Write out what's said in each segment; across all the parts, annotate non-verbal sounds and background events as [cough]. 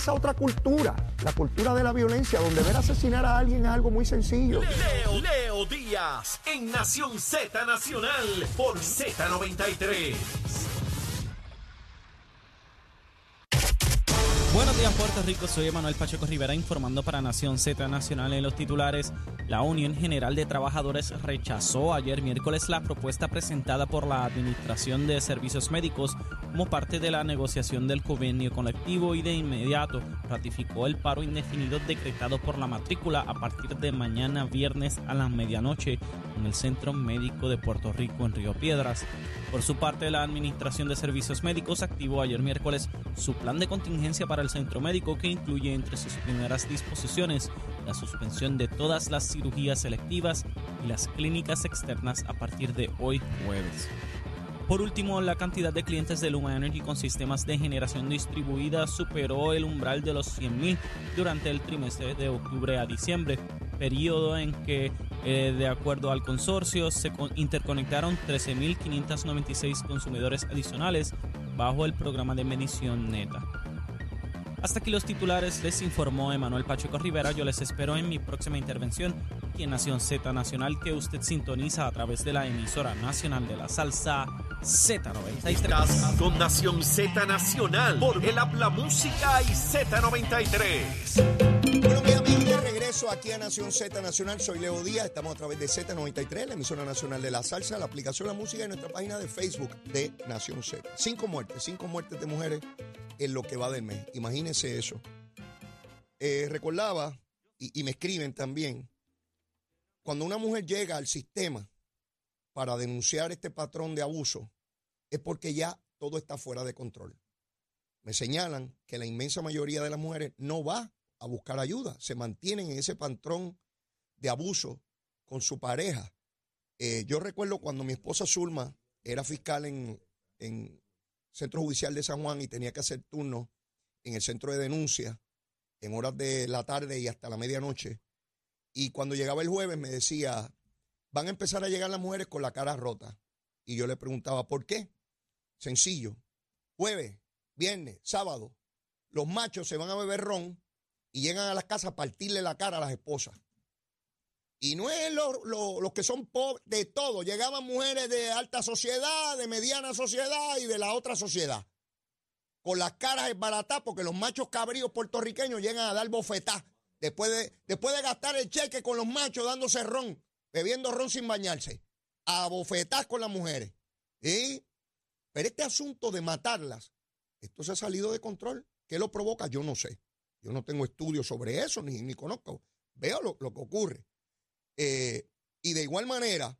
esa otra cultura, la cultura de la violencia, donde ver asesinar a alguien es algo muy sencillo. Leo, Leo Díaz en Nación Z Nacional por Z93. Buenos días Puerto Rico, soy Emanuel Pacheco Rivera informando para Nación Z Nacional en los titulares. La Unión General de Trabajadores rechazó ayer miércoles la propuesta presentada por la Administración de Servicios Médicos como parte de la negociación del convenio colectivo y de inmediato ratificó el paro indefinido decretado por la matrícula a partir de mañana viernes a la medianoche en el Centro Médico de Puerto Rico en Río Piedras. Por su parte, la Administración de Servicios Médicos activó ayer miércoles su plan de contingencia para el centro médico que incluye entre sus primeras disposiciones la suspensión de todas las cirugías selectivas y las clínicas externas a partir de hoy jueves. Por último, la cantidad de clientes de Luma Energy con sistemas de generación distribuida superó el umbral de los 100.000 durante el trimestre de octubre a diciembre, periodo en que, eh, de acuerdo al consorcio, se interconectaron 13.596 consumidores adicionales bajo el programa de medición neta. Hasta aquí los titulares, les informó Emanuel Pacheco Rivera. Yo les espero en mi próxima intervención aquí en Nación Z Nacional que usted sintoniza a través de la emisora nacional de la salsa Z93. con Nación Z Nacional por el Habla Música y Z93. Bueno, mis amigos, de regreso aquí a Nación Z Nacional. Soy Leo Díaz. Estamos a través de Z93, la emisora nacional de la salsa, la aplicación La Música y nuestra página de Facebook de Nación Z. Cinco muertes, cinco muertes de mujeres en lo que va del mes. Imagínense eso. Eh, recordaba, y, me escriben también, cuando una mujer llega al sistema para denunciar este patrón de abuso, es porque ya todo está fuera de control. Me señalan que la inmensa mayoría de las mujeres no va a buscar ayuda, se mantienen en ese patrón de abuso con su pareja. Eh, yo recuerdo cuando mi esposa Zulma era fiscal en, en Centro Judicial de San Juan y tenía que hacer turno en el centro de denuncia en horas de la tarde y hasta la medianoche. Y cuando llegaba el jueves me decía, van a empezar a llegar las mujeres con la cara rota. Y yo le preguntaba, ¿por qué? Sencillo. Jueves, viernes, sábado, los machos se van a beber ron y llegan a las casas a partirle la cara a las esposas. Y no es los que son pobres, de todo. Llegaban mujeres de alta sociedad, de mediana sociedad y de la otra sociedad. Con las caras esbaratadas porque los machos cabríos puertorriqueños llegan a dar bofetá. Después de, después de gastar el cheque con los machos dándose ron, bebiendo ron sin bañarse. A bofetás con las mujeres. ¿Sí? Pero este asunto de matarlas, esto se ha salido de control. ¿Qué lo provoca? Yo no sé. Yo no tengo estudios sobre eso, ni, ni conozco. Veo lo, lo que ocurre. Eh, y de igual manera,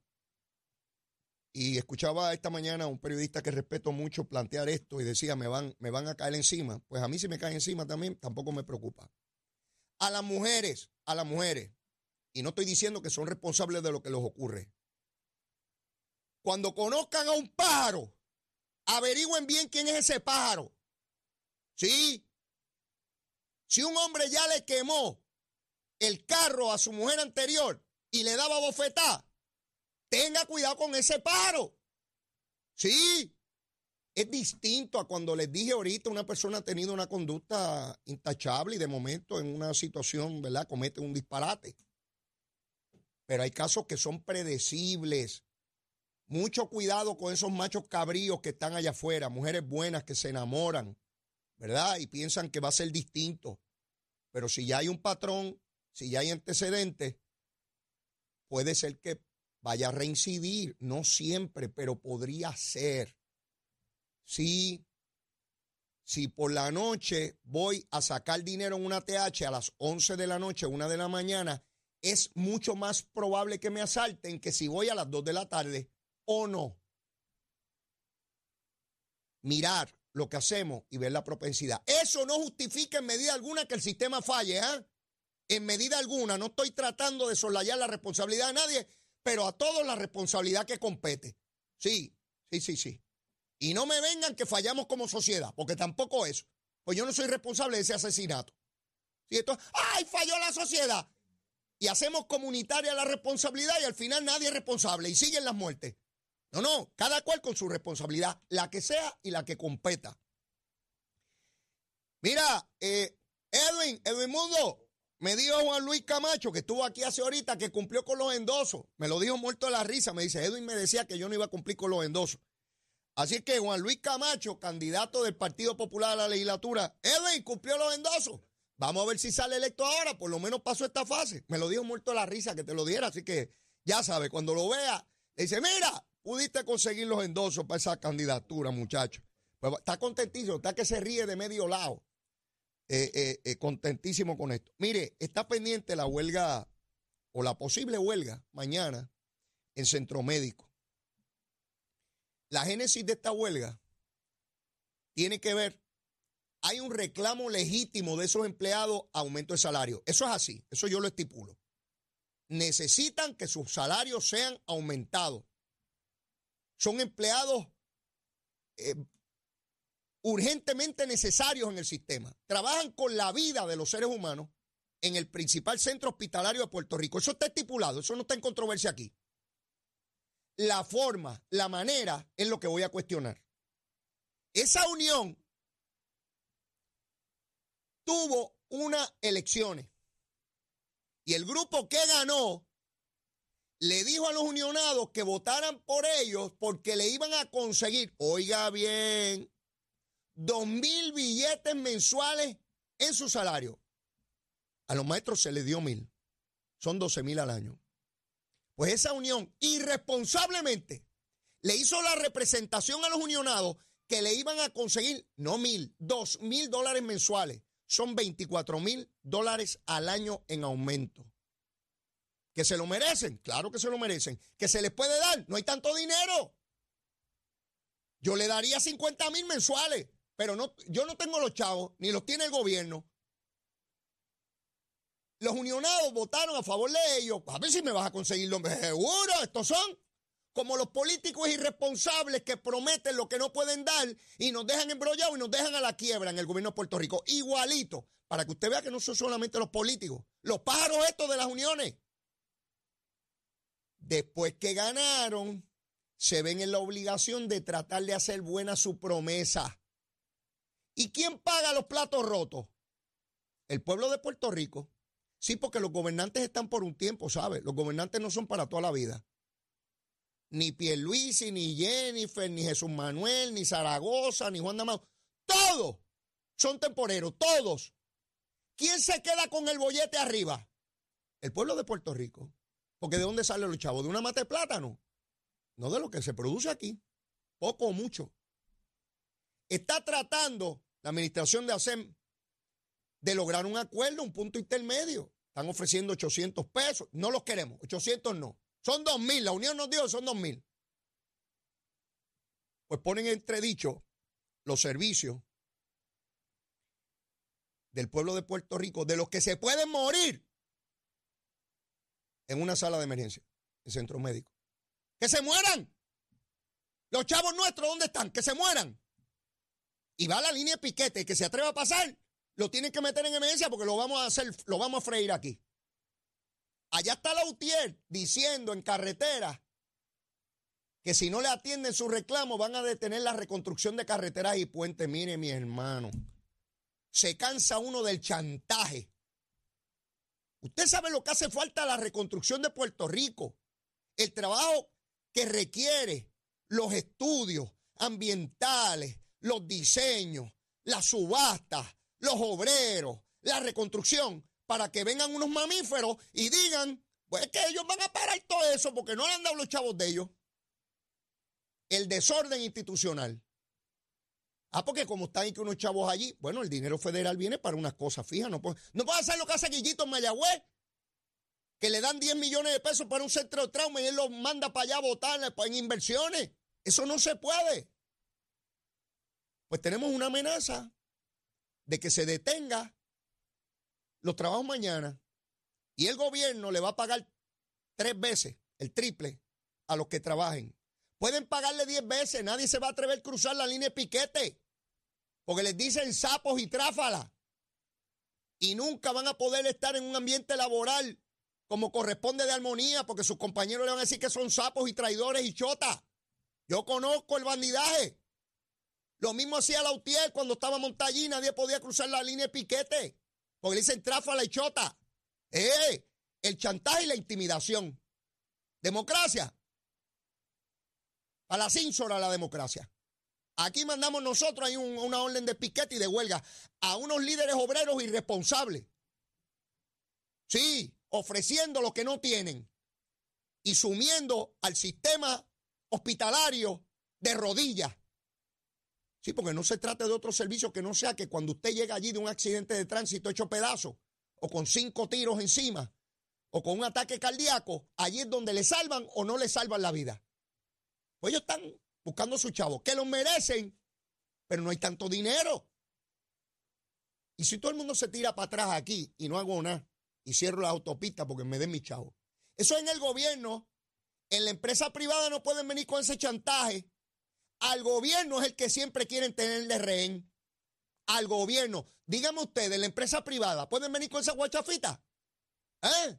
y escuchaba esta mañana a un periodista que respeto mucho plantear esto y decía, me van, me van a caer encima. Pues a mí si me caen encima también, tampoco me preocupa. A las mujeres, a las mujeres, y no estoy diciendo que son responsables de lo que les ocurre. Cuando conozcan a un pájaro, averigüen bien quién es ese pájaro. ¿Sí? Si un hombre ya le quemó el carro a su mujer anterior, y le daba bofetá, tenga cuidado con ese paro. Sí, es distinto a cuando les dije ahorita una persona ha tenido una conducta intachable y de momento en una situación, ¿verdad? Comete un disparate. Pero hay casos que son predecibles. Mucho cuidado con esos machos cabríos que están allá afuera, mujeres buenas que se enamoran, ¿verdad? Y piensan que va a ser distinto. Pero si ya hay un patrón, si ya hay antecedentes, puede ser que vaya a reincidir, no siempre, pero podría ser. Si, si por la noche voy a sacar dinero en una TH a las 11 de la noche, una de la mañana, es mucho más probable que me asalten que si voy a las 2 de la tarde o no. Mirar lo que hacemos y ver la propensidad. Eso no justifica en medida alguna que el sistema falle, ¿eh? en medida alguna. No estoy tratando de soslayar la responsabilidad de nadie, pero a todos la responsabilidad que compete. Sí, sí, sí, sí. Y no me vengan que fallamos como sociedad, porque tampoco eso. Pues yo no soy responsable de ese asesinato. ¿Sí? Esto, ¡ay, falló la sociedad! Y hacemos comunitaria la responsabilidad y al final nadie es responsable y siguen las muertes. No, no, cada cual con su responsabilidad, la que sea y la que competa. Mira, eh, Edwin, Edwin Mundo, me dijo Juan Luis Camacho, que estuvo aquí hace ahorita, que cumplió con los endosos. Me lo dijo muerto de la risa. Me dice, Edwin me decía que yo no iba a cumplir con los endosos. Así que Juan Luis Camacho, candidato del Partido Popular a la legislatura, Edwin cumplió los endosos. Vamos a ver si sale electo ahora, por lo menos pasó esta fase. Me lo dijo muerto la risa que te lo diera, así que ya sabe, cuando lo vea, le dice, mira, pudiste conseguir los endosos para esa candidatura, muchacho. Pues está contentísimo, está que se ríe de medio lado. Eh, eh, eh, contentísimo con esto. Mire, está pendiente la huelga o la posible huelga mañana en Centro Médico. La génesis de esta huelga tiene que ver, hay un reclamo legítimo de esos empleados a aumento de salario. Eso es así, eso yo lo estipulo. Necesitan que sus salarios sean aumentados. Son empleados urgentemente necesarios en el sistema. Trabajan con la vida de los seres humanos en el principal centro hospitalario de Puerto Rico. Eso está estipulado, eso no está en controversia aquí. La forma, la manera es lo que voy a cuestionar. Esa unión tuvo unas elecciones y el grupo que ganó le dijo a los unionados que votaran por ellos porque le iban a conseguir, oiga bien, dos mil billetes mensuales en su salario. A los maestros se les dio mil. Son doce mil al año. Pues esa unión irresponsablemente le hizo la representación a los unionados que le iban a conseguir no mil, dos mil dólares mensuales. Son 24 mil dólares al año en aumento. ¿Que se lo merecen? Claro que se lo merecen. ¿Que se les puede dar? No hay tanto dinero. Yo le daría 50 mil mensuales. Pero no, yo no tengo los chavos, ni los tiene el gobierno. Los unionados votaron a favor de ellos. A ver si me vas a conseguir los seguro. Estos son como los políticos irresponsables que prometen lo que no pueden dar y nos dejan embrollados y nos dejan a la quiebra en el gobierno de Puerto Rico. Igualito. Para que usted vea que no son solamente los políticos, los pájaros estos de las uniones. Después que ganaron, se ven en la obligación de tratar de hacer buena su promesa. ¿Y quién paga los platos rotos? El pueblo de Puerto Rico. Sí, porque los gobernantes están por un tiempo, ¿sabes? Los gobernantes no son para toda la vida. Ni Pierluisi, ni Jennifer, ni Jesús Manuel, ni Zaragoza, ni Juan Damao. Todos son temporeros, todos. ¿Quién se queda con el bollete arriba? El pueblo de Puerto Rico. Porque ¿de dónde salen los chavos? ¿De una mata de plátano? No de lo que se produce aquí. Poco o mucho. Está tratando la administración de ASEM de lograr un acuerdo, un punto intermedio. Están ofreciendo 800 pesos. No los queremos. 800 no. Son 2 mil. La Unión nos que son 2 mil. Pues ponen entredicho los servicios del pueblo de Puerto Rico, de los que se pueden morir en una sala de emergencia, en centro médico. Que se mueran. Los chavos nuestros, ¿dónde están? Que se mueran y va la línea de piquete, que se atreva a pasar, lo tienen que meter en emergencia porque lo vamos a hacer, lo vamos a freír aquí. Allá está la UTIER diciendo en carretera que si no le atienden su reclamo van a detener la reconstrucción de carreteras y puentes. Mire, mi hermano, se cansa uno del chantaje. Usted sabe lo que hace falta a la reconstrucción de Puerto Rico, el trabajo que requiere los estudios ambientales, los diseños, las subastas, los obreros, la reconstrucción, para que vengan unos mamíferos y digan, pues que ellos van a parar todo eso porque no le han dado los chavos de ellos. El desorden institucional. Ah, porque como están ahí que unos chavos allí, bueno, el dinero federal viene para unas cosas fijas. No puede, no puede hacer lo que hace Guillito Mayagüez, que le dan 10 millones de pesos para un centro de trauma y él los manda para allá a votar en inversiones. Eso no se puede pues tenemos una amenaza de que se detenga los trabajos mañana y el gobierno le va a pagar tres veces, el triple, a los que trabajen. Pueden pagarle diez veces, nadie se va a atrever a cruzar la línea de piquete, porque les dicen sapos y tráfala. Y nunca van a poder estar en un ambiente laboral como corresponde de armonía, porque sus compañeros le van a decir que son sapos y traidores y chotas. Yo conozco el bandidaje. Lo mismo hacía la UTIER cuando estaba montada allí, nadie podía cruzar la línea de piquete. Porque le dicen tráfala y chota. ¡Eh! El chantaje y la intimidación. Democracia. A la cínsora la democracia. Aquí mandamos nosotros, hay una orden de piquete y de huelga a unos líderes obreros irresponsables. Sí, ofreciendo lo que no tienen y sumiendo al sistema hospitalario de rodillas. Sí, porque no se trata de otro servicio que no sea que cuando usted llega allí de un accidente de tránsito hecho pedazo, o con cinco tiros encima, o con un ataque cardíaco, allí es donde le salvan o no le salvan la vida. Pues ellos están buscando a sus chavos, que los merecen, pero no hay tanto dinero. Y si todo el mundo se tira para atrás aquí y no hago nada, y cierro la autopista porque me den mi chavo. Eso en el gobierno, en la empresa privada no pueden venir con ese chantaje al gobierno es el que siempre quieren tenerle rehén. Al gobierno. Díganme ustedes, la empresa privada, ¿pueden venir con esa guachafita? ¿Eh?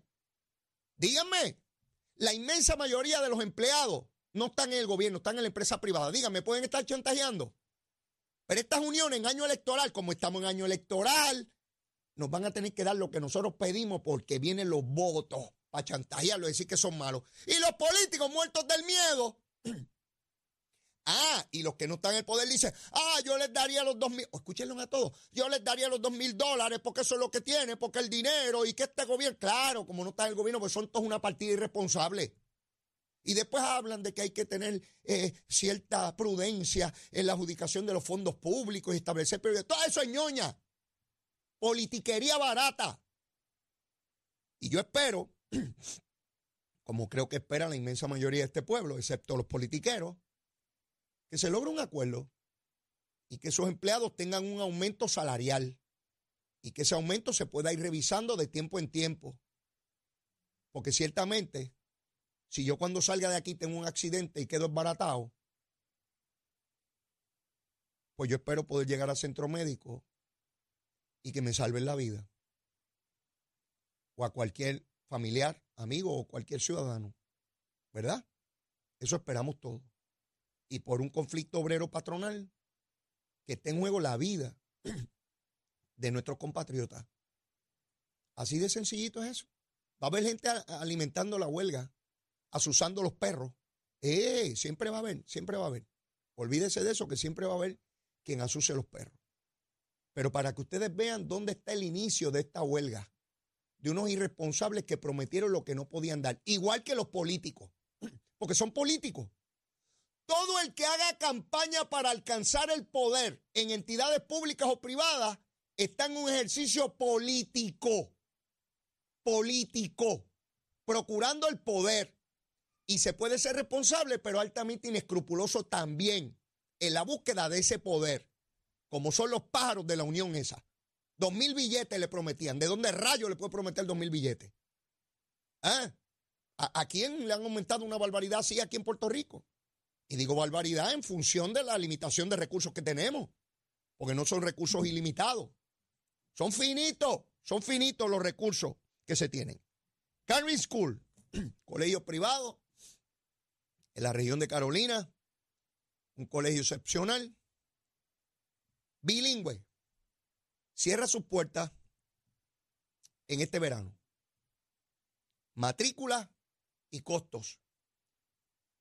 Díganme. La inmensa mayoría de los empleados no están en el gobierno, están en la empresa privada. Díganme, ¿pueden estar chantajeando? Pero estas uniones en año electoral, como estamos en año electoral, nos van a tener que dar lo que nosotros pedimos porque vienen los votos para chantajearlo, decir que son malos. Y los políticos muertos del miedo [clears throat] Ah, y los que no están en el poder dicen, ah, yo les daría los dos mil, escúchenlo a todos, yo les daría los dos mil dólares porque eso es lo que tiene, porque el dinero y que este gobierno, claro, como no está en el gobierno, pues son todos una partida irresponsable. Y después hablan de que hay que tener eh, cierta prudencia en la adjudicación de los fondos públicos y establecer prioridades. Todo eso es ñoña. Politiquería barata. Y yo espero, [clears throat] como creo que espera la inmensa mayoría de este pueblo, excepto los politiqueros, que se logre un acuerdo y que esos empleados tengan un aumento salarial y que ese aumento se pueda ir revisando de tiempo en tiempo. Porque ciertamente, si yo cuando salga de aquí tengo un accidente y quedo embaratado, pues yo espero poder llegar al centro médico y que me salven la vida. O a cualquier familiar, amigo o cualquier ciudadano. ¿Verdad? Eso esperamos todos y por un conflicto obrero patronal que esté en juego la vida [clears throat] de nuestros compatriotas. Así de sencillito es eso. Va a haber gente alimentando la huelga, asusando los perros. Eh, siempre va a haber, siempre va a haber. Olvídese de eso, que siempre va a haber quien asuse los perros. Pero para que ustedes vean dónde está el inicio de esta huelga, de unos irresponsables que prometieron lo que no podían dar, igual que los políticos, [clears throat] porque son políticos. Todo el que haga campaña para alcanzar el poder en entidades públicas o privadas está en un ejercicio político. Político. Procurando el poder. Y se puede ser responsable, pero altamente inescrupuloso también en la búsqueda de ese poder. Como son los pájaros de la unión esa. Dos mil billetes le prometían. ¿De dónde rayo le puede prometer dos mil billetes? ¿Ah? ¿A, ¿A quién le han aumentado una barbaridad así aquí en Puerto Rico? Y digo barbaridad en función de la limitación de recursos que tenemos, porque no son recursos ilimitados. Son finitos, son finitos los recursos que se tienen. Carvin School, [clears throat] colegio privado en la región de Carolina, un colegio excepcional, bilingüe, cierra sus puertas en este verano. Matrícula y costos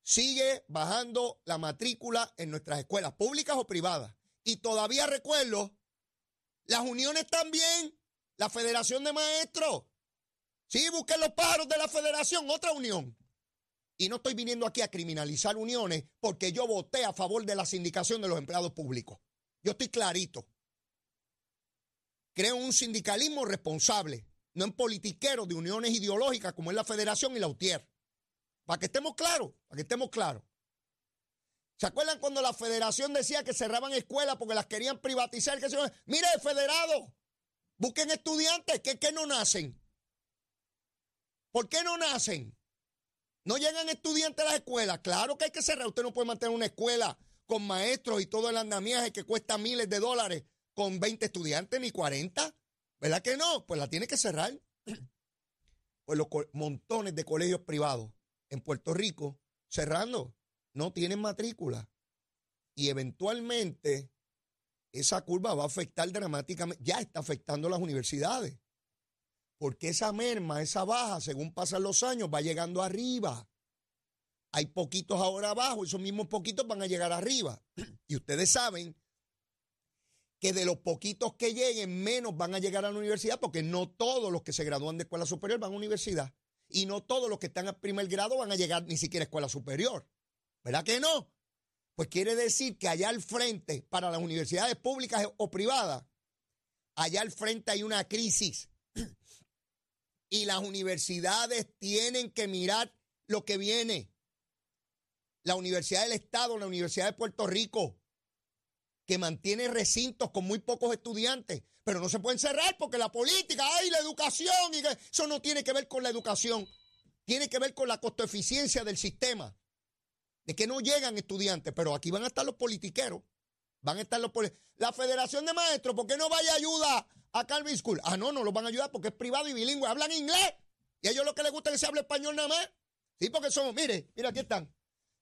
sigue bajando la matrícula en nuestras escuelas, públicas o privadas. Y todavía recuerdo, las uniones también, la Federación de Maestros. Sí, busquen los pájaros de la Federación, otra unión. Y no estoy viniendo aquí a criminalizar uniones porque yo voté a favor de la sindicación de los empleados públicos. Yo estoy clarito. Creo un sindicalismo responsable, no en politiqueros de uniones ideológicas como es la Federación y la UTIER. Para que estemos claros, para que estemos claros. ¿Se acuerdan cuando la federación decía que cerraban escuelas porque las querían privatizar? Que se... Mire, federado, busquen estudiantes que, que no nacen. ¿Por qué no nacen? No llegan estudiantes a las escuelas. Claro que hay que cerrar. Usted no puede mantener una escuela con maestros y todo el andamiaje que cuesta miles de dólares con 20 estudiantes ni 40. ¿Verdad que no? Pues la tiene que cerrar. [clears throat] Pues los montones de colegios privados en Puerto Rico cerrando, no tienen matrícula. Y eventualmente esa curva va a afectar dramáticamente, ya está afectando a las universidades. Porque esa merma, esa baja, según pasan los años, va llegando arriba. Hay poquitos ahora abajo, esos mismos poquitos van a llegar arriba. [clears throat] Y ustedes saben que de los poquitos que lleguen, menos van a llegar a la universidad, porque no todos los que se gradúan de escuela superior van a universidad. Y no todos los que están al primer grado van a llegar ni siquiera a escuela superior. ¿Verdad que no? Pues quiere decir que allá al frente, para las universidades públicas o privadas, allá al frente hay una crisis. [clears throat] Y las universidades tienen que mirar lo que viene. La Universidad del Estado, la Universidad de Puerto Rico, que mantiene recintos con muy pocos estudiantes, pero no se pueden cerrar porque la política, ay, la educación, y eso no tiene que ver con la educación, tiene que ver con la costoeficiencia del sistema, de que no llegan estudiantes, pero aquí van a estar los politiqueros, van a estar los La Federación de Maestros, ¿por qué no vaya ayuda a Calvin School? Ah, no, no los van a ayudar porque es privado y bilingüe, hablan inglés, y a ellos lo que les gusta es que se hable español nada más. Sí, porque somos, mire, mira, aquí están.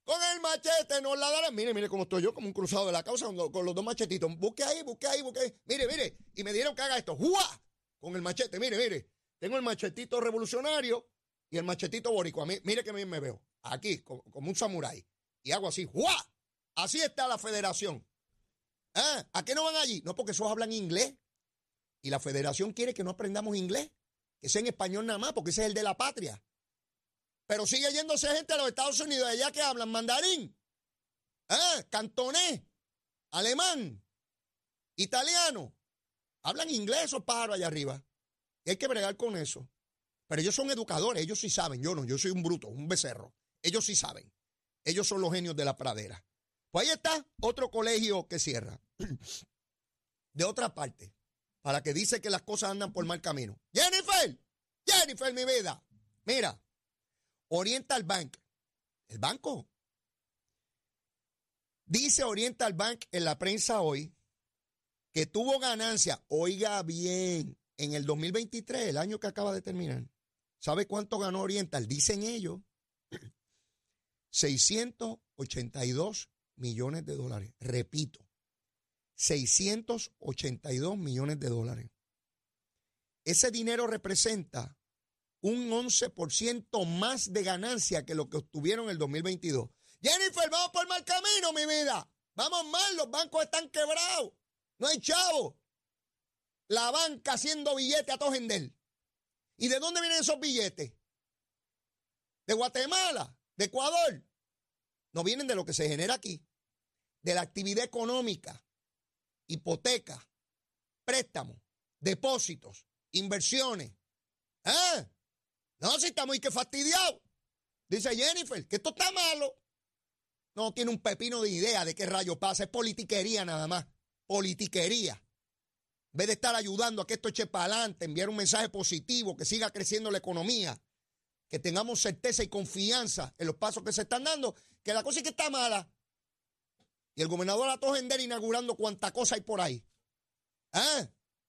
Con el machete nos la darán. Mire, mire cómo estoy yo, como un cruzado de la causa con los dos machetitos. Busque ahí, busque ahí, busque ahí. Mire, mire. Y me dieron que haga esto. ¡Jua! Con el machete, mire, mire. Tengo el machetito revolucionario y el machetito boricua. Mire que bien me veo. Aquí, como, un samurái. Y hago así. ¡Jua! Así está la federación. ¿Ah? ¿A qué no van allí? No, porque esos hablan inglés. Y la federación quiere que no aprendamos inglés. Que sea en español nada más, porque ese es el de la patria. Pero sigue yéndose gente a los Estados Unidos, allá que hablan mandarín, ¿eh? cantonés, alemán, italiano. Hablan inglés esos pájaros allá arriba. Y hay que bregar con eso. Pero ellos son educadores, ellos sí saben. Yo no, yo soy un bruto, un becerro. Ellos sí saben. Ellos son los genios de la pradera. Pues ahí está otro colegio que cierra. [clears throat] De otra parte, para que dice que las cosas andan por mal camino. Jennifer, Jennifer, mi vida. Mira, Oriental Bank, el banco. Dice Oriental Bank en la prensa hoy que tuvo ganancia, oiga bien, en el 2023, el año que acaba de terminar. ¿Sabe cuánto ganó Oriental? Dicen ellos, [clears throat] 682 millones de dólares. Repito, 682 millones de dólares. Ese dinero representa un 11% más de ganancia que lo que obtuvieron en el 2022. Jennifer, vamos por mal camino, mi vida. Vamos mal, los bancos están quebrados. No hay chavo. La banca haciendo billetes a Tojendel. ¿Y de dónde vienen esos billetes? ¿De Guatemala? ¿De Ecuador? No vienen de lo que se genera aquí. De la actividad económica, hipoteca, préstamos, depósitos, inversiones. ¿Eh? No, si estamos y que fastidiado. Dice Jennifer, que esto está malo. No tiene un pepino de idea de qué rayo pasa. Es politiquería nada más. Politiquería. En vez de estar ayudando a que esto eche para adelante, enviar un mensaje positivo, que siga creciendo la economía, que tengamos certeza y confianza en los pasos que se están dando, que la cosa es que está mala. Y el gobernador a Tojender inaugurando cuánta cosa hay por ahí. ¿Ah?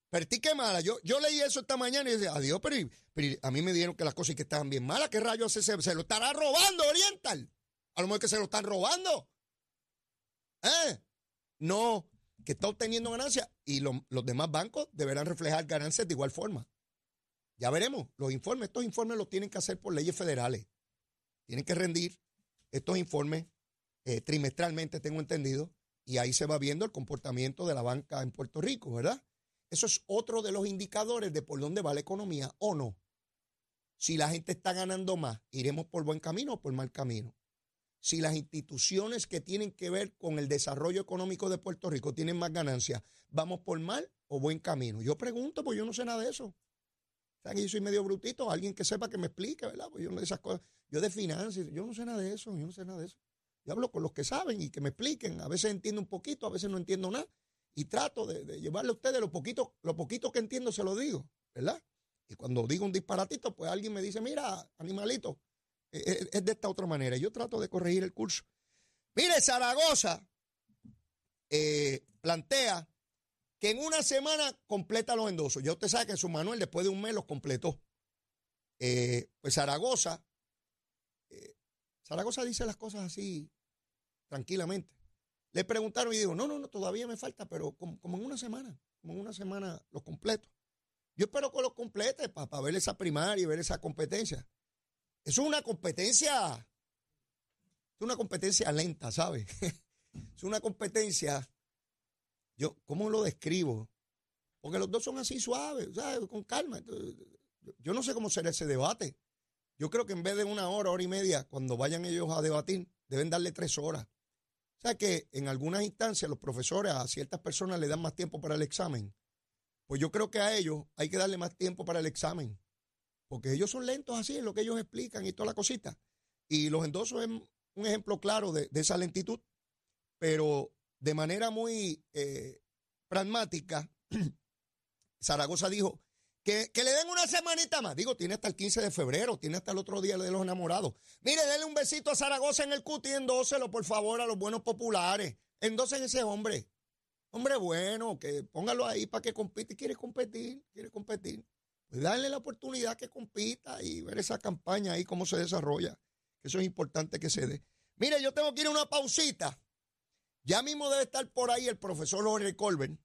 Pero qué mala. Yo, yo leí eso esta mañana y decía, adiós, pero, a mí me dijeron que las cosas que estaban bien malas. ¿Qué rayos se, se, lo estará robando Oriental? A lo mejor que se lo están robando. ¿Eh? No, que está obteniendo ganancias y los demás bancos deberán reflejar ganancias de igual forma. Ya veremos, los informes, estos informes los tienen que hacer por leyes federales. Tienen que rendir estos informes eh, trimestralmente, tengo entendido, y ahí se va viendo el comportamiento de la banca en Puerto Rico, ¿verdad? Eso es otro de los indicadores de por dónde va la economía o no. Si la gente está ganando más, iremos por buen camino o por mal camino. Si las instituciones que tienen que ver con el desarrollo económico de Puerto Rico tienen más ganancias, ¿vamos por mal o buen camino? Yo pregunto, pues yo no sé nada de eso. O sea, que yo soy medio brutito, alguien que sepa que me explique, ¿verdad? Pues yo no de esas cosas. Yo de finanzas, yo no sé nada de eso, yo no sé nada de eso. Yo hablo con los que saben y que me expliquen. A veces entiendo un poquito, a veces no entiendo nada y trato de, llevarle a ustedes lo poquito, lo poquito que entiendo, se lo digo, ¿verdad? Y cuando digo un disparatito, pues alguien me dice, mira, animalito, e, e, es, de esta otra manera. Yo trato de corregir el curso. Mire, Zaragoza eh, plantea que en una semana completa los endosos. Ya usted sabe que su manual después de un mes los completó. Eh, pues Zaragoza, eh, Zaragoza dice las cosas así tranquilamente. Le preguntaron y digo, no, no, no, todavía me falta, pero como, como en una semana, como en una semana los completo. Yo espero que los complete para ver esa primaria y ver esa competencia. Eso es una competencia, es una competencia lenta, ¿sabes? [laughs] es una competencia, yo, ¿cómo lo describo? Porque los dos son así suaves, ¿sabes? Con calma. Yo no sé cómo será ese debate. Yo creo que en vez de una hora, hora y media, cuando vayan ellos a debatir, deben darle tres horas. O sea que en algunas instancias los profesores a ciertas personas le dan más tiempo para el examen. Pues yo creo que a ellos hay que darle más tiempo para el examen. Porque ellos son lentos así en lo que ellos explican y toda la cosita. Y los endosos es un ejemplo claro de, esa lentitud. Pero de manera muy eh, pragmática, [clears throat] Zaragoza dijo, que, le den una semanita más. Digo, tiene hasta el 15 de febrero, tiene hasta el otro día de los enamorados. Mire, denle un besito a Zaragoza en el cuti, endóselo, por favor, a los buenos populares. Endosen ese hombre. Hombre bueno, que póngalo ahí para que compite. Quiere competir, quiere competir. Pues darle la oportunidad que compita y ver esa campaña ahí, cómo se desarrolla. Eso es importante que se dé. Mire, yo tengo que ir a una pausita. Ya mismo debe estar por ahí el profesor Jorge Colbert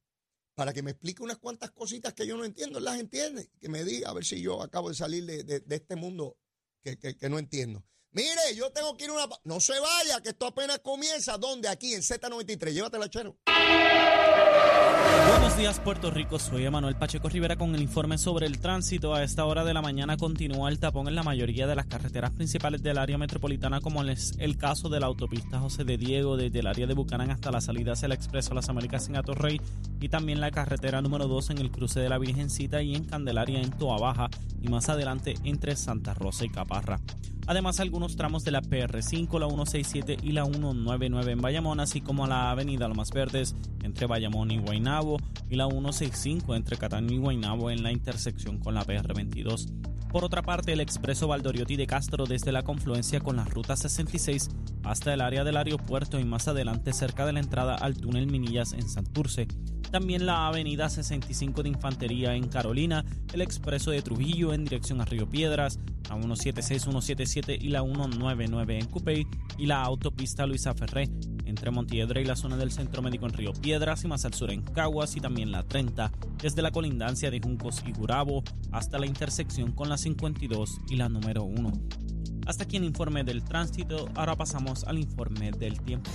para que me explique unas cuantas cositas que yo no entiendo, las entiende, que me diga a ver si yo acabo de salir de, este mundo que, que, no entiendo. Mire, yo tengo que ir a una... No se vaya, que esto apenas comienza. ¿Dónde? Aquí, en Z93. Llévatela, chero. Buenos días, Puerto Rico. Soy Emanuel Pacheco Rivera con el informe sobre el tránsito. A esta hora de la mañana continúa el tapón en la mayoría de las carreteras principales del área metropolitana, como es el caso de la autopista José de Diego, desde el área de Bucanán hasta la salida hacia el Expreso Las Américas en Atorrey, y también la carretera número 2 en el cruce de la Virgencita y en Candelaria en Toa Baja, y más adelante entre Santa Rosa y Caparra. Además, algunos tramos de la PR5, la 167 y la 199 en Bayamón, así como la avenida Lomas Verdes entre Bayamón y Guaynabo y la 165 entre Cataño y Guaynabo en la intersección con la PR22. Por otra parte, el expreso Valdoriotti de Castro desde la confluencia con la ruta 66 hasta el área del aeropuerto y más adelante cerca de la entrada al túnel Minillas en Santurce. También la avenida 65 de Infantería en Carolina, el expreso de Trujillo en dirección a Río Piedras, la 176, 177 y la 199 en Cupey y la autopista Luisa Ferré entre Montiedra y la zona del Centro Médico en Río Piedras y más al sur en Caguas y también la 30, desde la colindancia de Juncos y Gurabo hasta la intersección con la 52 y la número 1. Hasta aquí el informe del tránsito, ahora pasamos al informe del tiempo.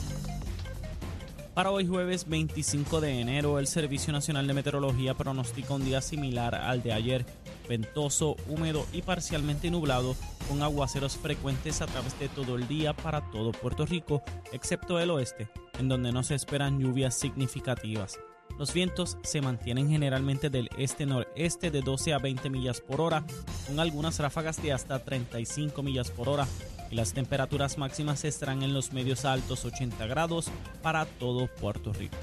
Para hoy jueves 25 de enero, el Servicio Nacional de Meteorología pronostica un día similar al de ayer, ventoso, húmedo y parcialmente nublado, con aguaceros frecuentes a través de todo el día para todo Puerto Rico, excepto el oeste, en donde no se esperan lluvias significativas. Los vientos se mantienen generalmente del este-noreste de 12 a 20 millas por hora, con algunas ráfagas de hasta 35 millas por hora, y las temperaturas máximas estarán en los medios altos 80 grados para todo Puerto Rico.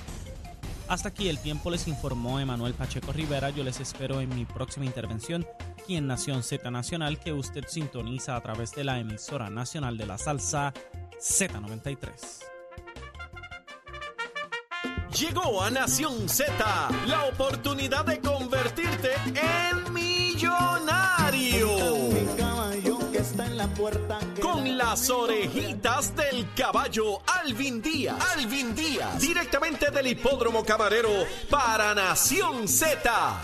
Hasta aquí el tiempo les informó Emanuel Pacheco Rivera. Yo les espero en mi próxima intervención aquí en Nación Z Nacional que usted sintoniza a través de la emisora nacional de la salsa Z93. Llegó a Nación Z la oportunidad de convertirte en millonario. Con las orejitas del caballo Alvin Díaz. Alvin Díaz. Directamente del hipódromo camarero para Nación Z.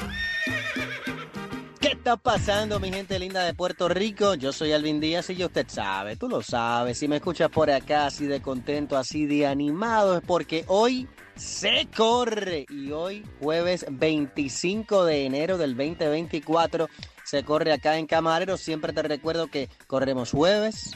¿Qué está pasando, mi gente linda de Puerto Rico? Yo soy Alvin Díaz y ya usted sabe, tú lo sabes. Si me escuchas por acá así de contento, así de animado, es porque hoy se corre. Y hoy, jueves 25 de enero del 2024, se corre acá en Camarero. Siempre te recuerdo que corremos jueves,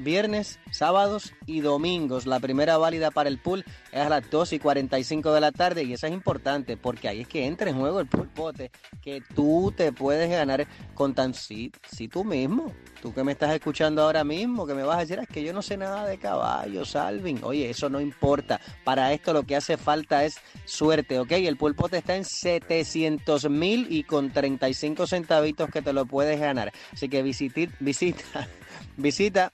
viernes, sábados y domingos. La primera válida para el pool es a las 2 y 45 de la tarde y eso es importante porque ahí es que entra en juego el pulpote que tú te puedes ganar con tan si, si tú mismo. Tú que me estás escuchando ahora mismo, que me vas a decir, es que yo no sé nada de caballos, Alvin. Oye, eso no importa. Para esto lo que hace falta es suerte, ¿ok? El pulpote está en 700 mil y con 35 centavitos que te lo puedes ganar. Así que visita, visita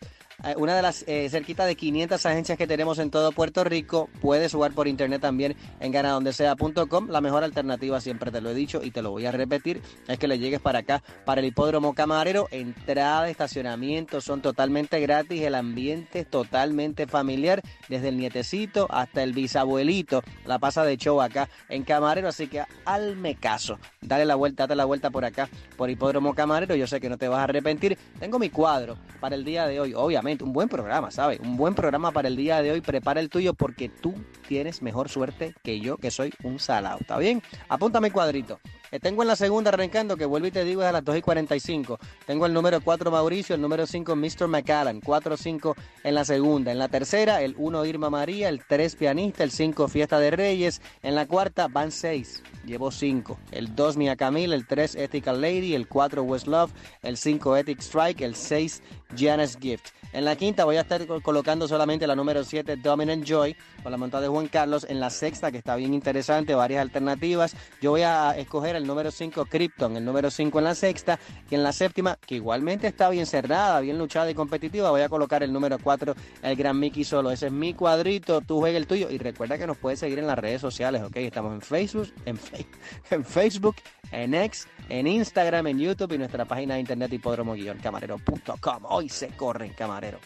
una de las eh, cerquita de 500 agencias que tenemos en todo Puerto Rico. Puedes jugar por internet también en ganadondesea.com. La mejor alternativa, siempre te lo he dicho y te lo voy a repetir, es que le llegues para acá, para el hipódromo camarero. Entrada, estacionamiento son totalmente gratis. El ambiente es totalmente familiar, desde el nietecito hasta el bisabuelito. La pasa de show acá en camarero, así que alme caso. Dale la vuelta, date la vuelta por acá, por hipódromo camarero. Yo sé que no te vas a arrepentir. Tengo mi cuadro para el día de hoy, obviamente, un buen programa, ¿sabes? Un buen programa para el día de hoy. Prepara el tuyo porque tú tienes mejor suerte que yo, que soy un salado. ¿Está bien? Apúntame cuadrito. Eh, tengo en la segunda arrancando, que vuelvo y te digo es a las 2 y 45. Tengo el número 4 Mauricio, el número 5 Mr. McAllen, 4-5 en la segunda. En la tercera, el 1 Irma María, el 3 Pianista, el 5 Fiesta de Reyes. En la cuarta van 6, llevo 5. El 2 Mia Camille, el 3 Ethical Lady, el 4 West Love, el 5 Ethic Strike, el 6 Janice Gift. En la quinta voy a estar colocando solamente la número 7 Dominant Joy con la montada de Juan Carlos. En la sexta, que está bien interesante, varias alternativas. Yo voy a escoger el número 5 Krypton, el número 5 en la sexta. Y en la séptima, que igualmente está bien cerrada, bien luchada y competitiva, voy a colocar el número 4, el Gran Mickey Solo. Ese es mi cuadrito, tú juegas el tuyo. Y recuerda que nos puedes seguir en las redes sociales, ¿ok? Estamos en Facebook, en, [laughs] en Facebook, en X, en Instagram, en YouTube y nuestra página de internet hipódromo-camarero.com. Hoy se corre en camarero.